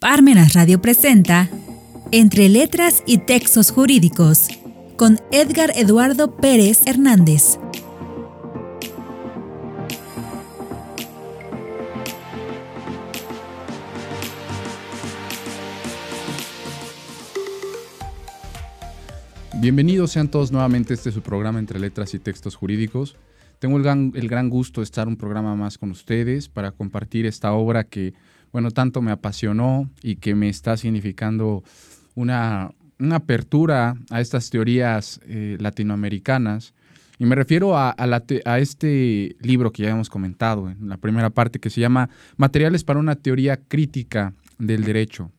Parmenas Radio presenta Entre Letras y Textos Jurídicos con Edgar Eduardo Pérez Hernández. Bienvenidos sean todos nuevamente a este su programa Entre Letras y Textos Jurídicos. Tengo el gran, el gran gusto de estar un programa más con ustedes para compartir esta obra que, bueno, tanto me apasionó y que me está significando una, una apertura a estas teorías eh, latinoamericanas. Y me refiero a, a, este libro que ya hemos comentado en la primera parte, que se llama Materiales para una teoría crítica del derecho.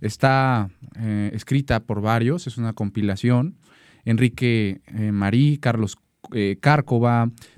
Está eh, escrita por varios, es una compilación. Enrique eh, Marí, Carlos eh,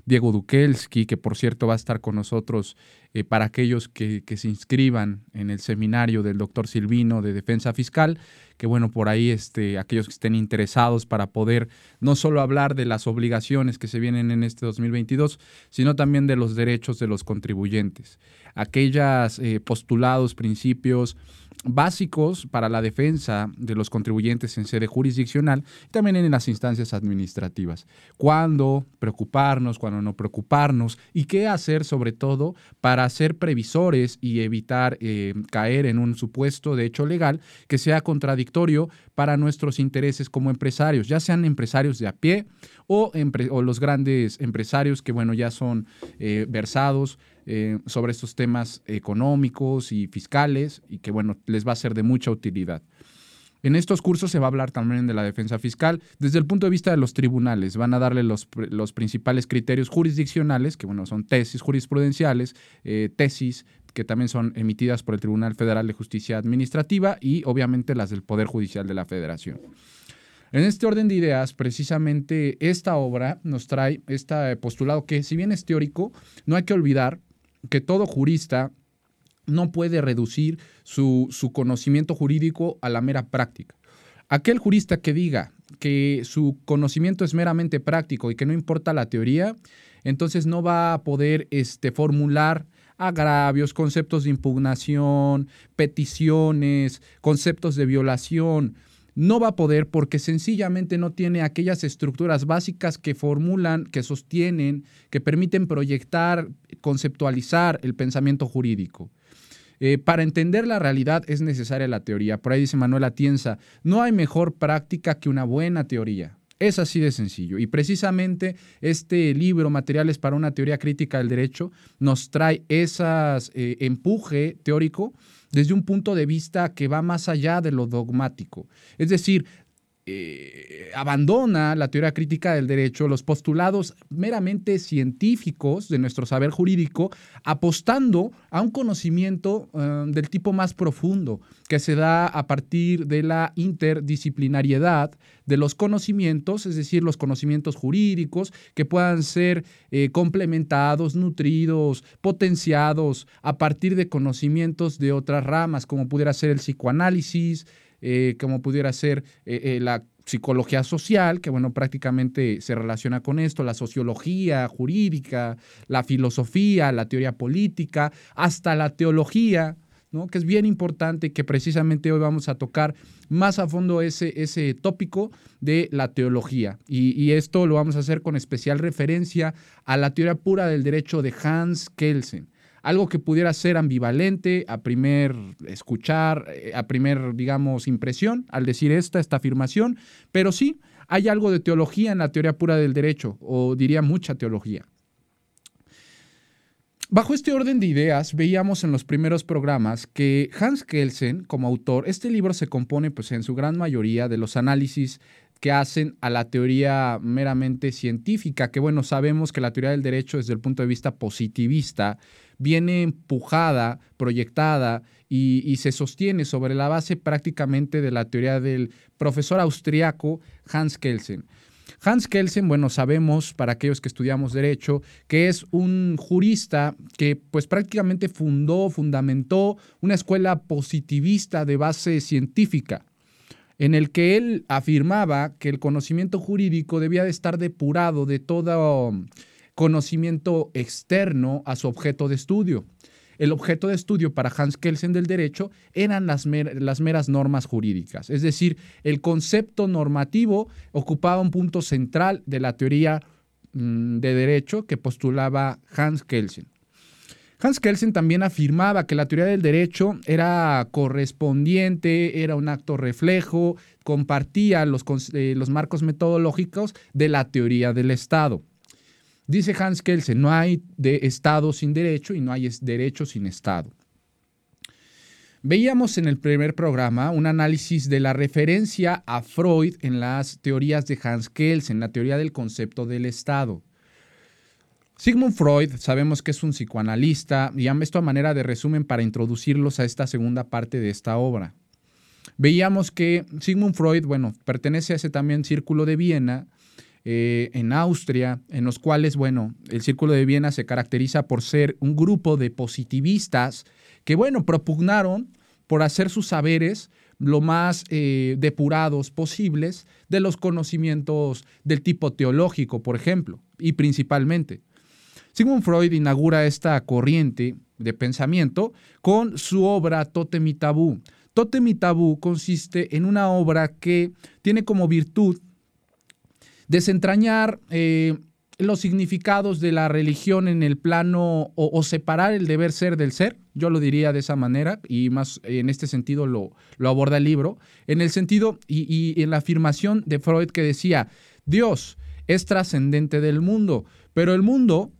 Diego Dukelski, que por cierto va a estar con nosotros eh, para aquellos que, se inscriban en el seminario del doctor Silvino de Defensa Fiscal, que bueno, por ahí este, aquellos que estén interesados para poder no solo hablar de las obligaciones que se vienen en este 2022, sino también de los derechos de los contribuyentes. Aquellos eh, postulados, principios, básicos para la defensa de los contribuyentes en sede jurisdiccional y también en las instancias administrativas. ¿Cuándo preocuparnos, cuándo no preocuparnos y qué hacer sobre todo para ser previsores y evitar eh, caer en un supuesto de hecho legal que sea contradictorio para nuestros intereses como empresarios, ya sean empresarios de a pie o, los grandes empresarios que bueno ya son eh, versados eh, sobre estos temas económicos y fiscales y que, bueno, les va a ser de mucha utilidad. En estos cursos se va a hablar también de la defensa fiscal desde el punto de vista de los tribunales. Van a darle los, los principales criterios jurisdiccionales, que bueno, son tesis jurisprudenciales, eh, tesis que también son emitidas por el Tribunal Federal de Justicia Administrativa y obviamente las del Poder Judicial de la Federación. En este orden de ideas, precisamente esta obra nos trae este postulado que si bien es teórico, no hay que olvidar que todo jurista no puede reducir su, conocimiento jurídico a la mera práctica. Aquel jurista que diga que su conocimiento es meramente práctico y que no importa la teoría, entonces no va a poder este, formular agravios, conceptos de impugnación, peticiones, conceptos de violación no va a poder porque sencillamente no tiene aquellas estructuras básicas que formulan, que sostienen, que permiten proyectar, conceptualizar el pensamiento jurídico. Eh, para entender la realidad es necesaria la teoría. Por ahí dice Manuel Atienza, no hay mejor práctica que una buena teoría. Es así de sencillo. Y precisamente este libro, Materiales para una teoría crítica del derecho, nos trae ese eh, empuje teórico desde un punto de vista que va más allá de lo dogmático. Es decir, eh, abandona la teoría crítica del derecho, los postulados meramente científicos de nuestro saber jurídico, apostando a un conocimiento eh, del tipo más profundo, que se da a partir de la interdisciplinariedad de los conocimientos, es decir, los conocimientos jurídicos que puedan ser eh, complementados, nutridos, potenciados a partir de conocimientos de otras ramas, como pudiera ser el psicoanálisis, eh, como pudiera ser eh, eh, la psicología social, que bueno, prácticamente se relaciona con esto, la sociología jurídica, la filosofía, la teoría política, hasta la teología, ¿no? que es bien importante que precisamente hoy vamos a tocar más a fondo ese, ese tópico de la teología. Y, y, esto lo vamos a hacer con especial referencia a la teoría pura del derecho de Hans Kelsen algo que pudiera ser ambivalente a primer escuchar, eh, a primer, digamos, impresión al decir esta, esta afirmación, pero sí, hay algo de teología en la teoría pura del derecho, o diría mucha teología. Bajo este orden de ideas, veíamos en los primeros programas que Hans Kelsen, como autor, este libro se compone pues, en su gran mayoría de los análisis que hacen a la teoría meramente científica, que bueno, sabemos que la teoría del derecho desde el punto de vista positivista viene empujada, proyectada y, se sostiene sobre la base prácticamente de la teoría del profesor austriaco Hans Kelsen. Hans Kelsen, bueno, sabemos para aquellos que estudiamos derecho, que es un jurista que pues prácticamente fundó, fundamentó una escuela positivista de base científica en el que él afirmaba que el conocimiento jurídico debía de estar depurado de todo conocimiento externo a su objeto de estudio. el objeto de estudio para Hans Kelsen del derecho eran las, meras normas jurídicas. Es decir, el concepto normativo ocupaba un punto central de la teoría mm, de derecho que postulaba Hans Kelsen. Hans Kelsen también afirmaba que la teoría del derecho era correspondiente, era un acto reflejo, compartía los, eh, los marcos metodológicos de la teoría del Estado. Dice Hans Kelsen, no hay de Estado sin derecho y no hay derecho sin Estado. Veíamos en el primer programa un análisis de la referencia a Freud en las teorías de Hans Kelsen, la teoría del concepto del Estado. Sigmund Freud, sabemos que es un psicoanalista, y esto a manera de resumen para introducirlos a esta segunda parte de esta obra. Veíamos que Sigmund Freud, bueno, pertenece a ese también círculo de Viena, eh, en Austria, en los cuales, bueno, el Círculo de Viena se caracteriza por ser un grupo de positivistas que, bueno, propugnaron por hacer sus saberes lo más eh, depurados posibles de los conocimientos del tipo teológico, por ejemplo, y principalmente. Sigmund Freud inaugura esta corriente de pensamiento con su obra Totem y Tabú. Totem y Tabú consiste en una obra que tiene como virtud desentrañar eh, los significados de la religión en el plano o, separar el deber ser del ser, yo lo diría de esa manera y más en este sentido lo, aborda el libro, en el sentido y, y en la afirmación de Freud que decía, Dios es trascendente del mundo, pero el mundo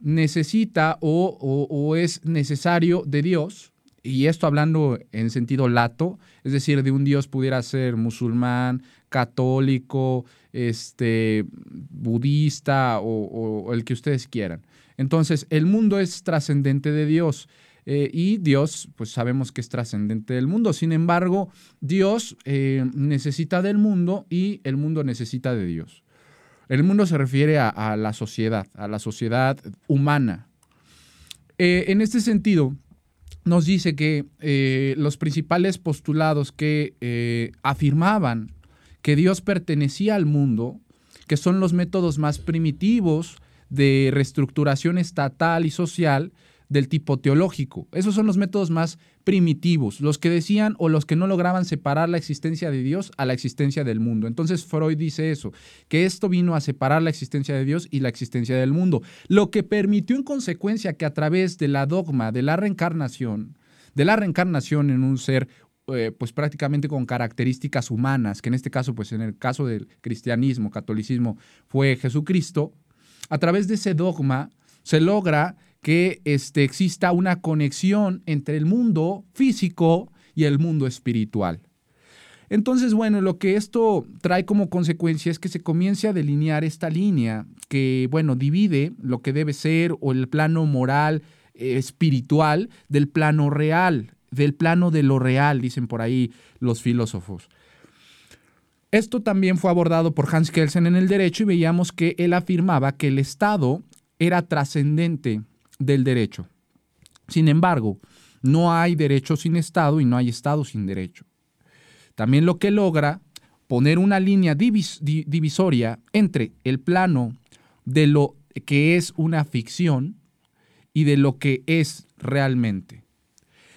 necesita o, o, es necesario de Dios, y esto hablando en sentido lato, es decir, de un Dios pudiera ser musulmán, católico, este, budista o, el que ustedes quieran. Entonces, el mundo es trascendente de Dios. Eh, y Dios, pues sabemos que es trascendente del mundo. Sin embargo, Dios eh, necesita del mundo y el mundo necesita de Dios. El mundo se refiere a, la sociedad, a la sociedad humana. Eh, en este sentido, nos dice que los principales postulados que afirmaban que Dios pertenecía al mundo, que son los métodos más primitivos de reestructuración estatal y social del tipo teológico. Esos son los métodos más primitivos, los que decían o los que no lograban separar la existencia de Dios a la existencia del mundo. Entonces Freud dice eso, que esto vino a separar la existencia de Dios y la existencia del mundo, lo que permitió en consecuencia que a través de la dogma de la reencarnación, de la reencarnación en un ser eh, pues prácticamente con características humanas, que en este caso, pues en el caso del cristianismo, catolicismo, fue Jesucristo, a través de ese dogma se logra que este, exista una conexión entre el mundo físico y el mundo espiritual. Entonces, bueno, lo que esto trae como consecuencia es que se comience a delinear esta línea que, bueno, divide lo que debe ser o el plano moral, eh, espiritual, del plano real del plano de lo real, dicen por ahí los filósofos. Esto también fue abordado por Hans Kelsen en el derecho y veíamos que él afirmaba que el Estado era trascendente del derecho. Sin embargo, no hay derecho sin Estado y no hay Estado sin derecho. También lo que logra poner una línea divisoria entre el plano de lo que es una ficción y de lo que es realmente.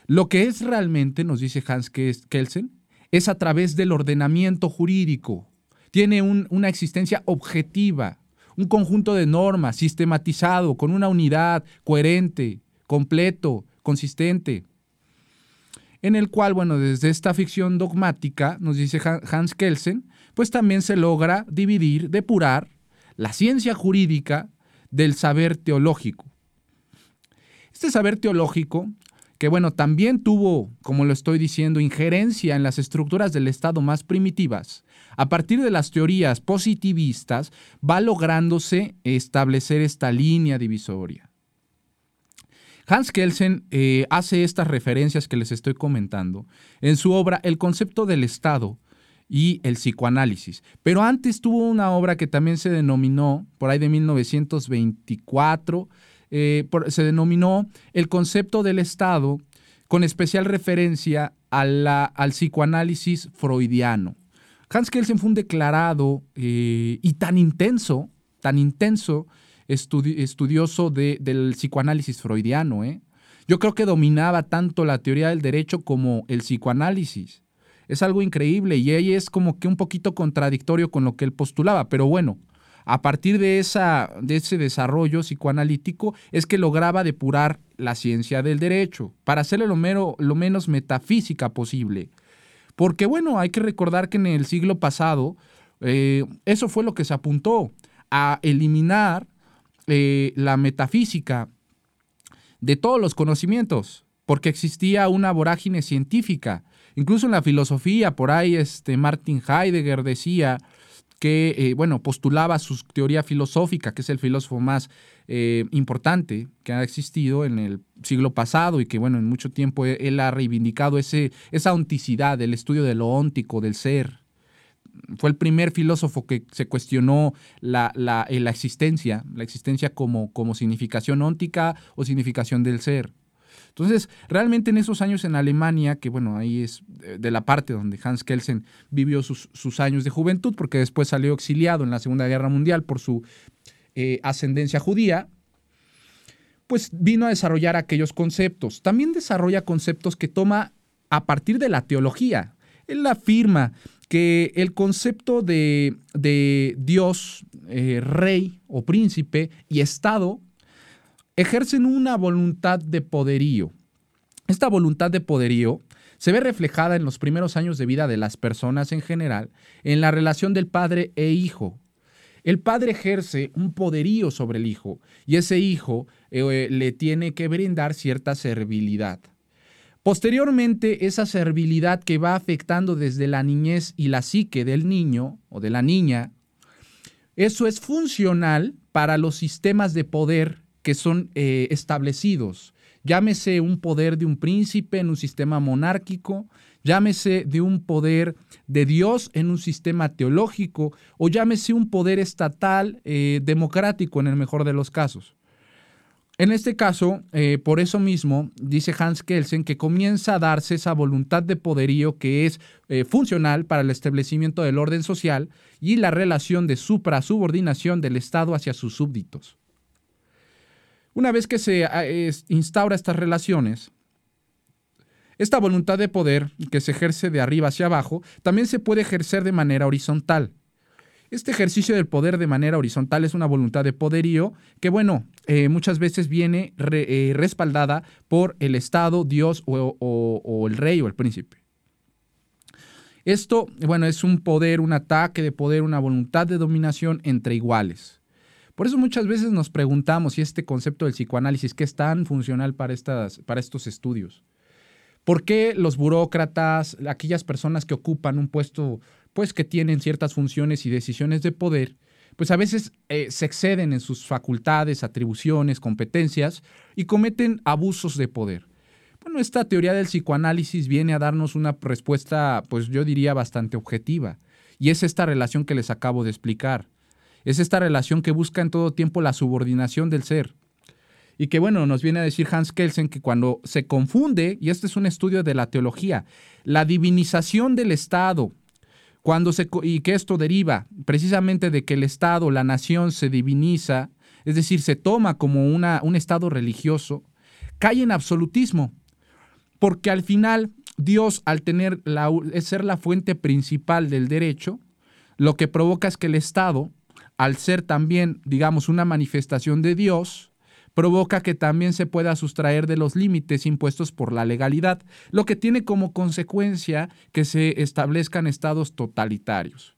Lo que es realmente, nos dice Hans Kelsen, es a través del ordenamiento jurídico. Tiene una existencia objetiva, un conjunto de normas sistematizado, con una unidad coherente, completo, consistente, en el cual, bueno, desde esta ficción dogmática, nos dice Hans Kelsen, pues también se logra dividir, depurar la ciencia jurídica del saber teológico. Este saber teológico que bueno, también tuvo, como lo estoy diciendo, injerencia en las estructuras del Estado más primitivas, a partir de las teorías positivistas va lográndose establecer esta línea divisoria. Hans Kelsen eh, hace estas referencias que les estoy comentando en su obra El concepto del Estado y el psicoanálisis. Pero antes tuvo una obra que también se denominó, por ahí de 1924, eh, se denominó el concepto del Estado con especial referencia al psicoanálisis freudiano. Hans Kelsen fue un declarado eh, y tan intenso, tan intenso estudioso del psicoanálisis freudiano, ¿eh? Yo creo que dominaba tanto la teoría del derecho como el psicoanálisis. Es algo increíble y ahí es como que un poquito contradictorio con lo que él postulaba, pero bueno, a partir de, esa, de ese desarrollo psicoanalítico es que lograba depurar la ciencia del derecho para hacerle lo, menos metafísica posible. Porque bueno, hay que recordar que en el siglo pasado eh, eso fue lo que se apuntó, a eliminar eh, la metafísica de todos los conocimientos, porque existía una vorágine científica. Incluso en la filosofía, por ahí este Martin Heidegger decía que, eh, bueno, postulaba su teoría filosófica, que es el filósofo más eh, importante que ha existido en el siglo pasado y que, bueno, en mucho tiempo él, ha reivindicado ese, esa onticidad, del estudio de lo óntico, del ser. Fue el primer filósofo que se cuestionó la, la, eh, la existencia, la existencia como, como significación óntica o significación del ser. Entonces, realmente en esos años en Alemania, que bueno, ahí es de la parte donde Hans Kelsen vivió sus, años de juventud, porque después salió exiliado en la Segunda Guerra Mundial por su eh, ascendencia judía, pues vino a desarrollar aquellos conceptos. También desarrolla conceptos que toma a partir de la teología. Él afirma que el concepto de, Dios, eh, rey o príncipe y Estado ejercen una voluntad de poderío. Esta voluntad de poderío se ve reflejada en los primeros años de vida de las personas en general, en la relación del padre e hijo. El padre ejerce un poderío sobre el hijo y ese hijo eh, le tiene que brindar cierta servilidad. Posteriormente, esa servilidad que va afectando desde la niñez y la psique del niño o de la niña, eso es funcional para los sistemas de poder que son eh, establecidos. Llámese un poder de un príncipe en un sistema monárquico, llámese de un poder de Dios en un sistema teológico o llámese un poder estatal eh, democrático en el mejor de los casos. En este caso, eh, por eso mismo, dice Hans Kelsen, que comienza a darse esa voluntad de poderío que es funcional para el establecimiento del orden social y la relación de supra-subordinación del Estado hacia sus súbditos. Una vez que se ah, instaura estas relaciones, esta voluntad de poder que se ejerce de arriba hacia abajo también se puede ejercer de manera horizontal. Este ejercicio del poder de manera horizontal es una voluntad de poderío que, bueno, eh, muchas veces viene eh, respaldada por el Estado, Dios o el rey o el príncipe. Esto, bueno, es un poder, un ataque de poder, una voluntad de dominación entre iguales. Por eso muchas veces nos preguntamos si este concepto del psicoanálisis, que es tan funcional para, estas, para estos estudios. ¿Por qué los burócratas, aquellas personas que ocupan un puesto, pues que tienen ciertas funciones y decisiones de poder, pues a veces eh, se exceden en sus facultades, atribuciones, competencias y cometen abusos de poder? Bueno, esta teoría del psicoanálisis viene a darnos una respuesta, pues yo diría bastante objetiva, y es esta relación que les acabo de explicar. Es esta relación que busca en todo tiempo la subordinación del ser. Y que bueno, nos viene a decir Hans Kelsen que cuando se confunde, y este es un estudio de la teología, la divinización del Estado, cuando se, y que esto deriva precisamente de que el Estado, la nación se diviniza, es decir, se toma como una, un Estado religioso, cae en absolutismo, porque al final Dios, al tener la, ser la fuente principal del derecho, lo que provoca es que el Estado al ser también, digamos, una manifestación de Dios, provoca que también se pueda sustraer de los límites impuestos por la legalidad, lo que tiene como consecuencia que se establezcan estados totalitarios.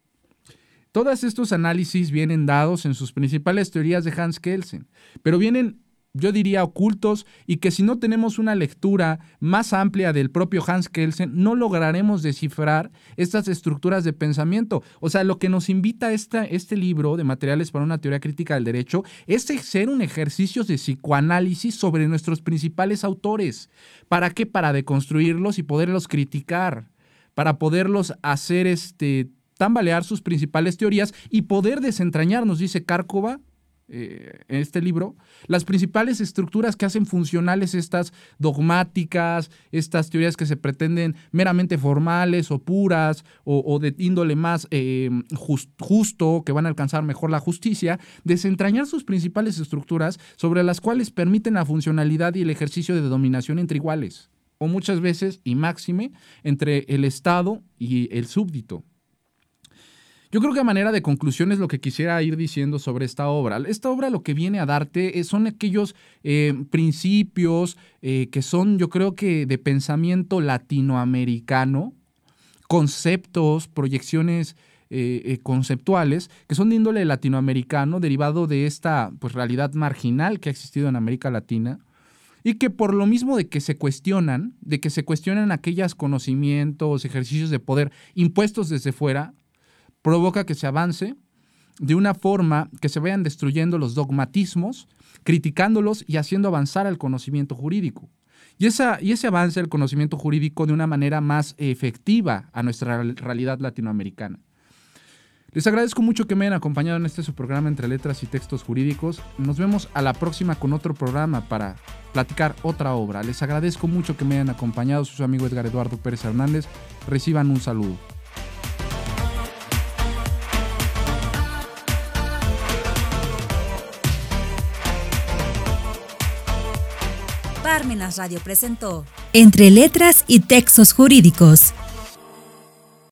Todos estos análisis vienen dados en sus principales teorías de Hans Kelsen, pero vienen yo diría ocultos y que si no tenemos una lectura más amplia del propio Hans Kelsen, no lograremos descifrar estas estructuras de pensamiento. O sea, lo que nos invita esta, este libro de materiales para una teoría crítica del derecho es hacer un ejercicio de psicoanálisis sobre nuestros principales autores. ¿Para qué? Para deconstruirlos y poderlos criticar, para poderlos hacer este tambalear sus principales teorías y poder desentrañarnos, dice Cárcova, eh, en este libro, las principales estructuras que hacen funcionales estas dogmáticas, estas teorías que se pretenden meramente formales o puras o, de índole más eh, justo, que van a alcanzar mejor la justicia, desentrañar sus principales estructuras sobre las cuales permiten la funcionalidad y el ejercicio de dominación entre iguales, o muchas veces, y máxime, entre el Estado y el súbdito. Yo creo que a manera de conclusión es lo que quisiera ir diciendo sobre esta obra. Esta obra lo que viene a darte eh, son aquellos eh, principios eh, que son, yo creo que, de pensamiento latinoamericano, conceptos, proyecciones conceptuales que son de índole latinoamericano, derivado de esta pues, realidad marginal que ha existido en América Latina y que por lo mismo de que se cuestionan, de que se cuestionan aquellos conocimientos, ejercicios de poder impuestos desde fuera, provoca que se avance de una forma que se vayan destruyendo los dogmatismos, criticándolos y haciendo avanzar el conocimiento jurídico. Y, y ese avance del conocimiento jurídico de una manera más efectiva a nuestra realidad latinoamericana. Les agradezco mucho que me hayan acompañado en este su programa entre letras y textos jurídicos. Nos vemos a la próxima con otro programa para platicar otra obra. Les agradezco mucho que me hayan acompañado. Su amigo Edgar Eduardo Pérez Hernández. Reciban un saludo. Parmenas Radio presentó Entre Letras y Textos Jurídicos